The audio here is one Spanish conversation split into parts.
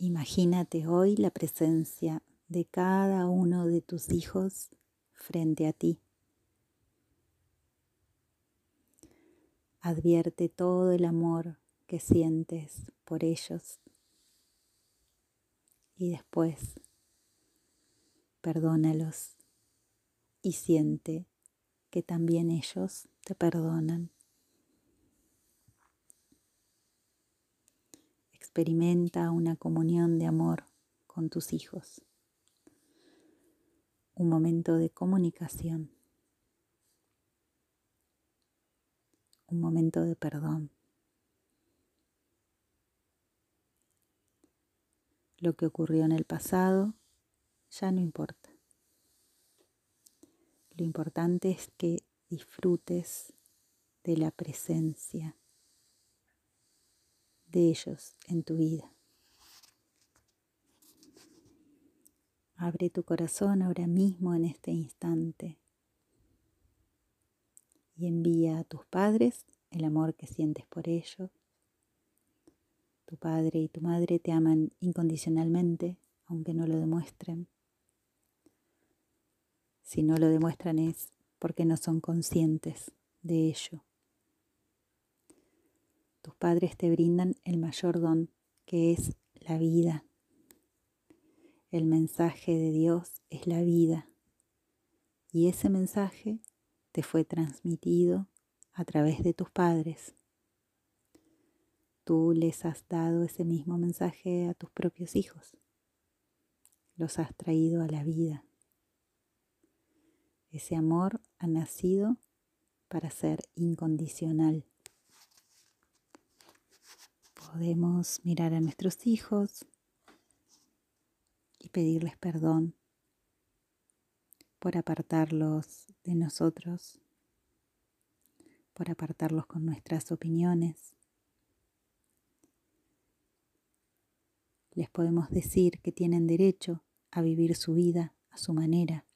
Imagínate hoy la presencia de cada uno de tus hijos frente a ti. Advierte todo el amor que sientes por ellos y después perdónalos y siente que también ellos te perdonan. Experimenta una comunión de amor con tus hijos. Un momento de comunicación. Un momento de perdón. Lo que ocurrió en el pasado ya no importa. Lo importante es que disfrutes de la presencia de ellos en tu vida. Abre tu corazón ahora mismo en este instante y envía a tus padres el amor que sientes por ellos. Tu padre y tu madre te aman incondicionalmente, aunque no lo demuestren. Si no lo demuestran es porque no son conscientes de ello. Tus padres te brindan el mayor don que es la vida. El mensaje de Dios es la vida. Y ese mensaje te fue transmitido a través de tus padres. Tú les has dado ese mismo mensaje a tus propios hijos. Los has traído a la vida. Ese amor ha nacido para ser incondicional podemos mirar a nuestros hijos y pedirles perdón por apartarlos de nosotros, por apartarlos con nuestras opiniones. Les podemos decir que tienen derecho a vivir su vida a su manera.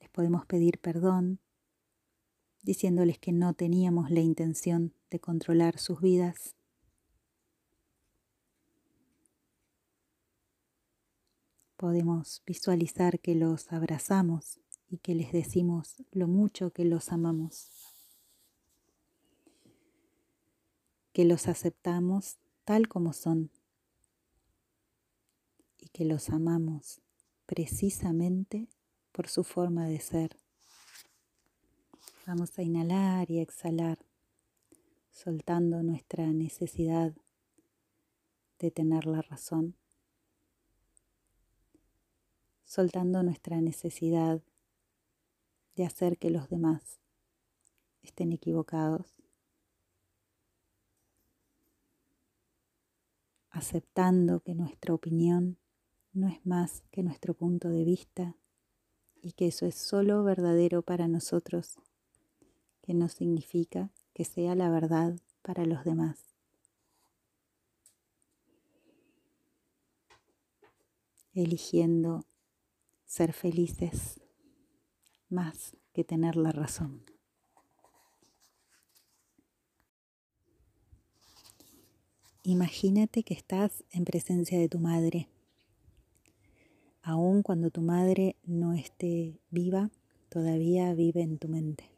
Les podemos pedir perdón diciéndoles que no teníamos la intención de controlar sus vidas. Podemos visualizar que los abrazamos y que les decimos lo mucho que los amamos, que los aceptamos tal como son y que los amamos precisamente por su forma de ser. Vamos a inhalar y exhalar, soltando nuestra necesidad de tener la razón, soltando nuestra necesidad de hacer que los demás estén equivocados, aceptando que nuestra opinión no es más que nuestro punto de vista y que eso es solo verdadero para nosotros que no significa que sea la verdad para los demás. Eligiendo ser felices más que tener la razón. Imagínate que estás en presencia de tu madre. Aun cuando tu madre no esté viva, todavía vive en tu mente.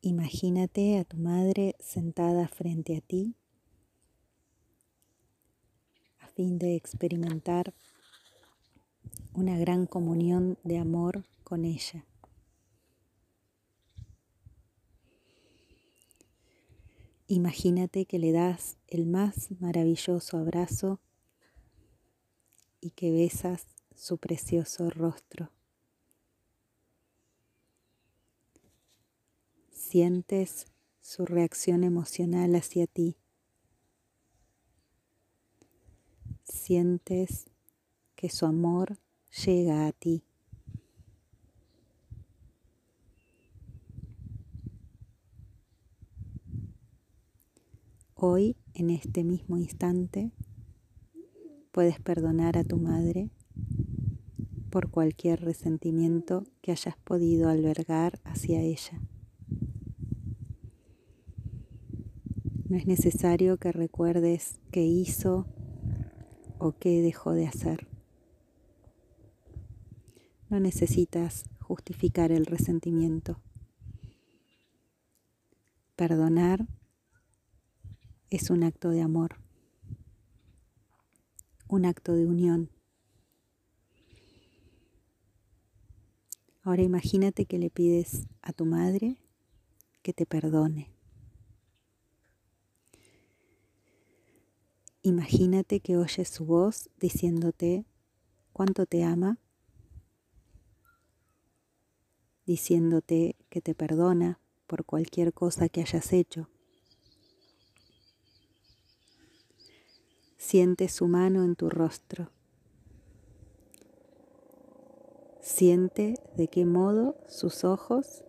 Imagínate a tu madre sentada frente a ti a fin de experimentar una gran comunión de amor con ella. Imagínate que le das el más maravilloso abrazo y que besas su precioso rostro. Sientes su reacción emocional hacia ti. Sientes que su amor llega a ti. Hoy, en este mismo instante, puedes perdonar a tu madre por cualquier resentimiento que hayas podido albergar hacia ella. No es necesario que recuerdes qué hizo o qué dejó de hacer. No necesitas justificar el resentimiento. Perdonar es un acto de amor, un acto de unión. Ahora imagínate que le pides a tu madre que te perdone. Imagínate que oyes su voz diciéndote cuánto te ama, diciéndote que te perdona por cualquier cosa que hayas hecho. Siente su mano en tu rostro. Siente de qué modo sus ojos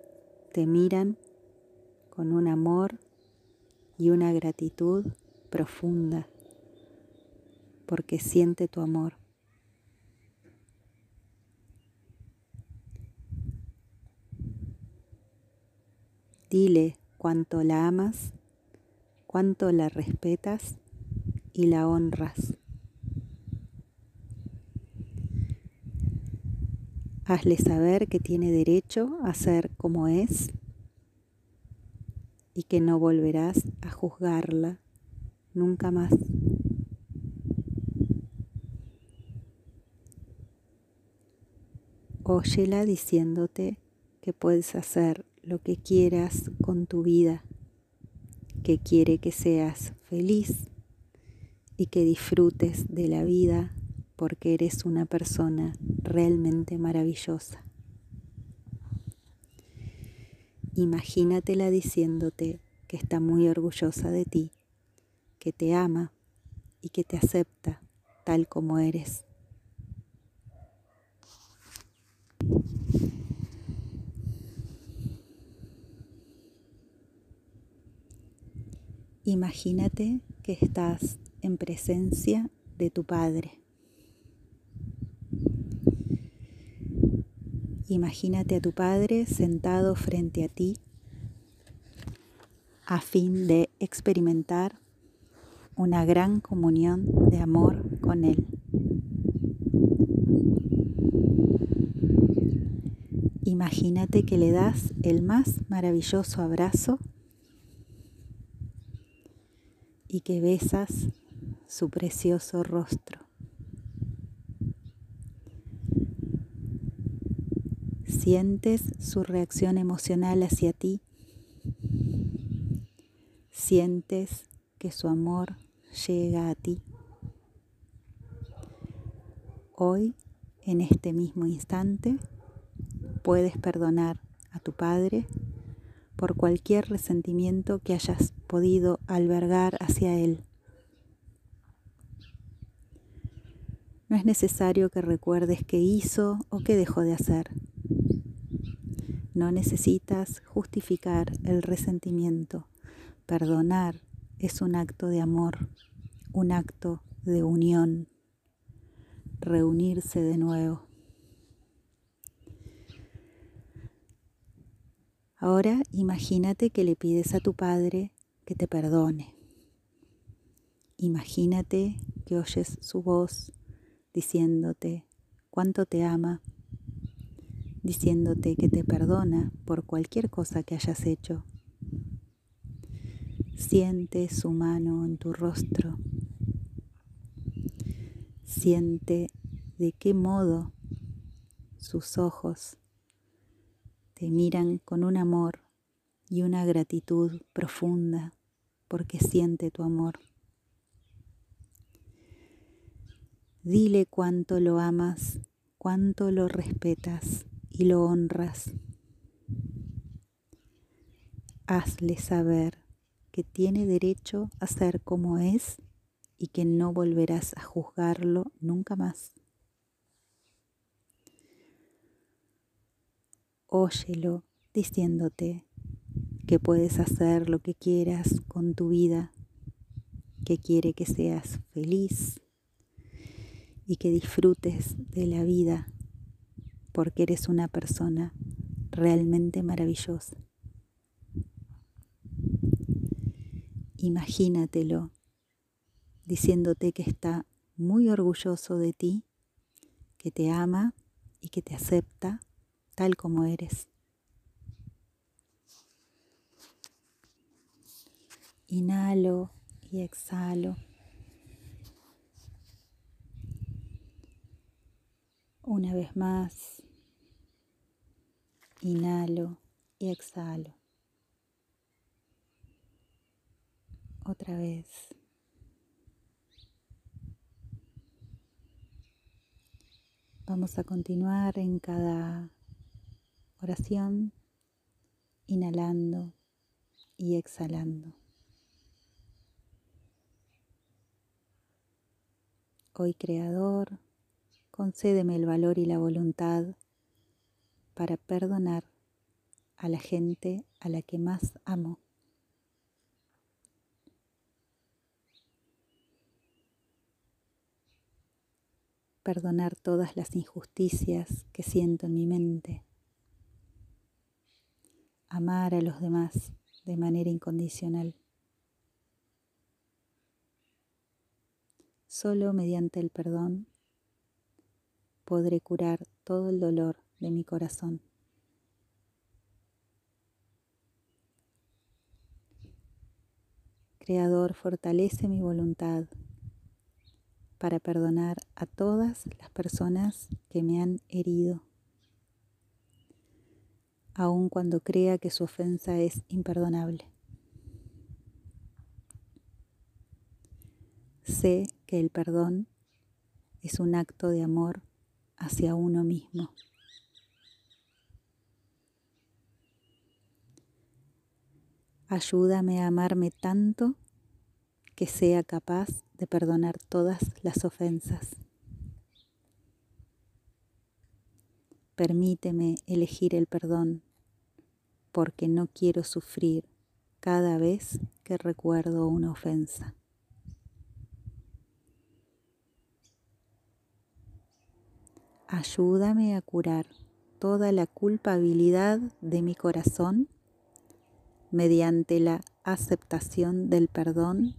te miran con un amor y una gratitud profunda porque siente tu amor. Dile cuánto la amas, cuánto la respetas y la honras. Hazle saber que tiene derecho a ser como es y que no volverás a juzgarla nunca más. Óyela diciéndote que puedes hacer lo que quieras con tu vida, que quiere que seas feliz y que disfrutes de la vida porque eres una persona realmente maravillosa. Imagínatela diciéndote que está muy orgullosa de ti, que te ama y que te acepta tal como eres. Imagínate que estás en presencia de tu Padre. Imagínate a tu Padre sentado frente a ti a fin de experimentar una gran comunión de amor con Él. Imagínate que le das el más maravilloso abrazo y que besas su precioso rostro. Sientes su reacción emocional hacia ti. Sientes que su amor llega a ti. Hoy, en este mismo instante, puedes perdonar a tu Padre por cualquier resentimiento que hayas podido albergar hacia Él. No es necesario que recuerdes qué hizo o qué dejó de hacer. No necesitas justificar el resentimiento. Perdonar es un acto de amor, un acto de unión, reunirse de nuevo. Ahora imagínate que le pides a tu Padre que te perdone. Imagínate que oyes su voz diciéndote cuánto te ama, diciéndote que te perdona por cualquier cosa que hayas hecho. Siente su mano en tu rostro. Siente de qué modo sus ojos te miran con un amor y una gratitud profunda porque siente tu amor. Dile cuánto lo amas, cuánto lo respetas y lo honras. Hazle saber que tiene derecho a ser como es y que no volverás a juzgarlo nunca más. Óyelo diciéndote que puedes hacer lo que quieras con tu vida, que quiere que seas feliz y que disfrutes de la vida porque eres una persona realmente maravillosa. Imagínatelo diciéndote que está muy orgulloso de ti, que te ama y que te acepta tal como eres. Inhalo y exhalo. Una vez más, inhalo y exhalo. Otra vez. Vamos a continuar en cada oración, inhalando y exhalando. Hoy Creador, concédeme el valor y la voluntad para perdonar a la gente a la que más amo. Perdonar todas las injusticias que siento en mi mente. Amar a los demás de manera incondicional. Solo mediante el perdón podré curar todo el dolor de mi corazón. Creador, fortalece mi voluntad para perdonar a todas las personas que me han herido, aun cuando crea que su ofensa es imperdonable. Sé que el perdón es un acto de amor hacia uno mismo. Ayúdame a amarme tanto que sea capaz de perdonar todas las ofensas. Permíteme elegir el perdón porque no quiero sufrir cada vez que recuerdo una ofensa. Ayúdame a curar toda la culpabilidad de mi corazón mediante la aceptación del perdón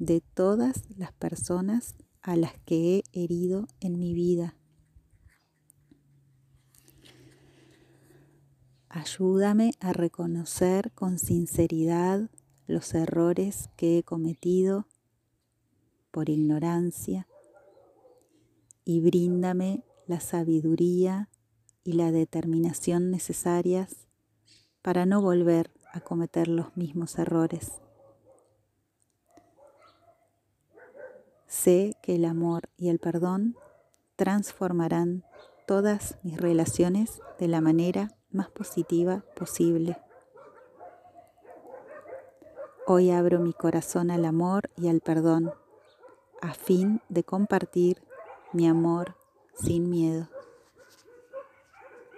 de todas las personas a las que he herido en mi vida. Ayúdame a reconocer con sinceridad los errores que he cometido por ignorancia y bríndame la sabiduría y la determinación necesarias para no volver a cometer los mismos errores. Sé que el amor y el perdón transformarán todas mis relaciones de la manera más positiva posible. Hoy abro mi corazón al amor y al perdón a fin de compartir mi amor sin miedo.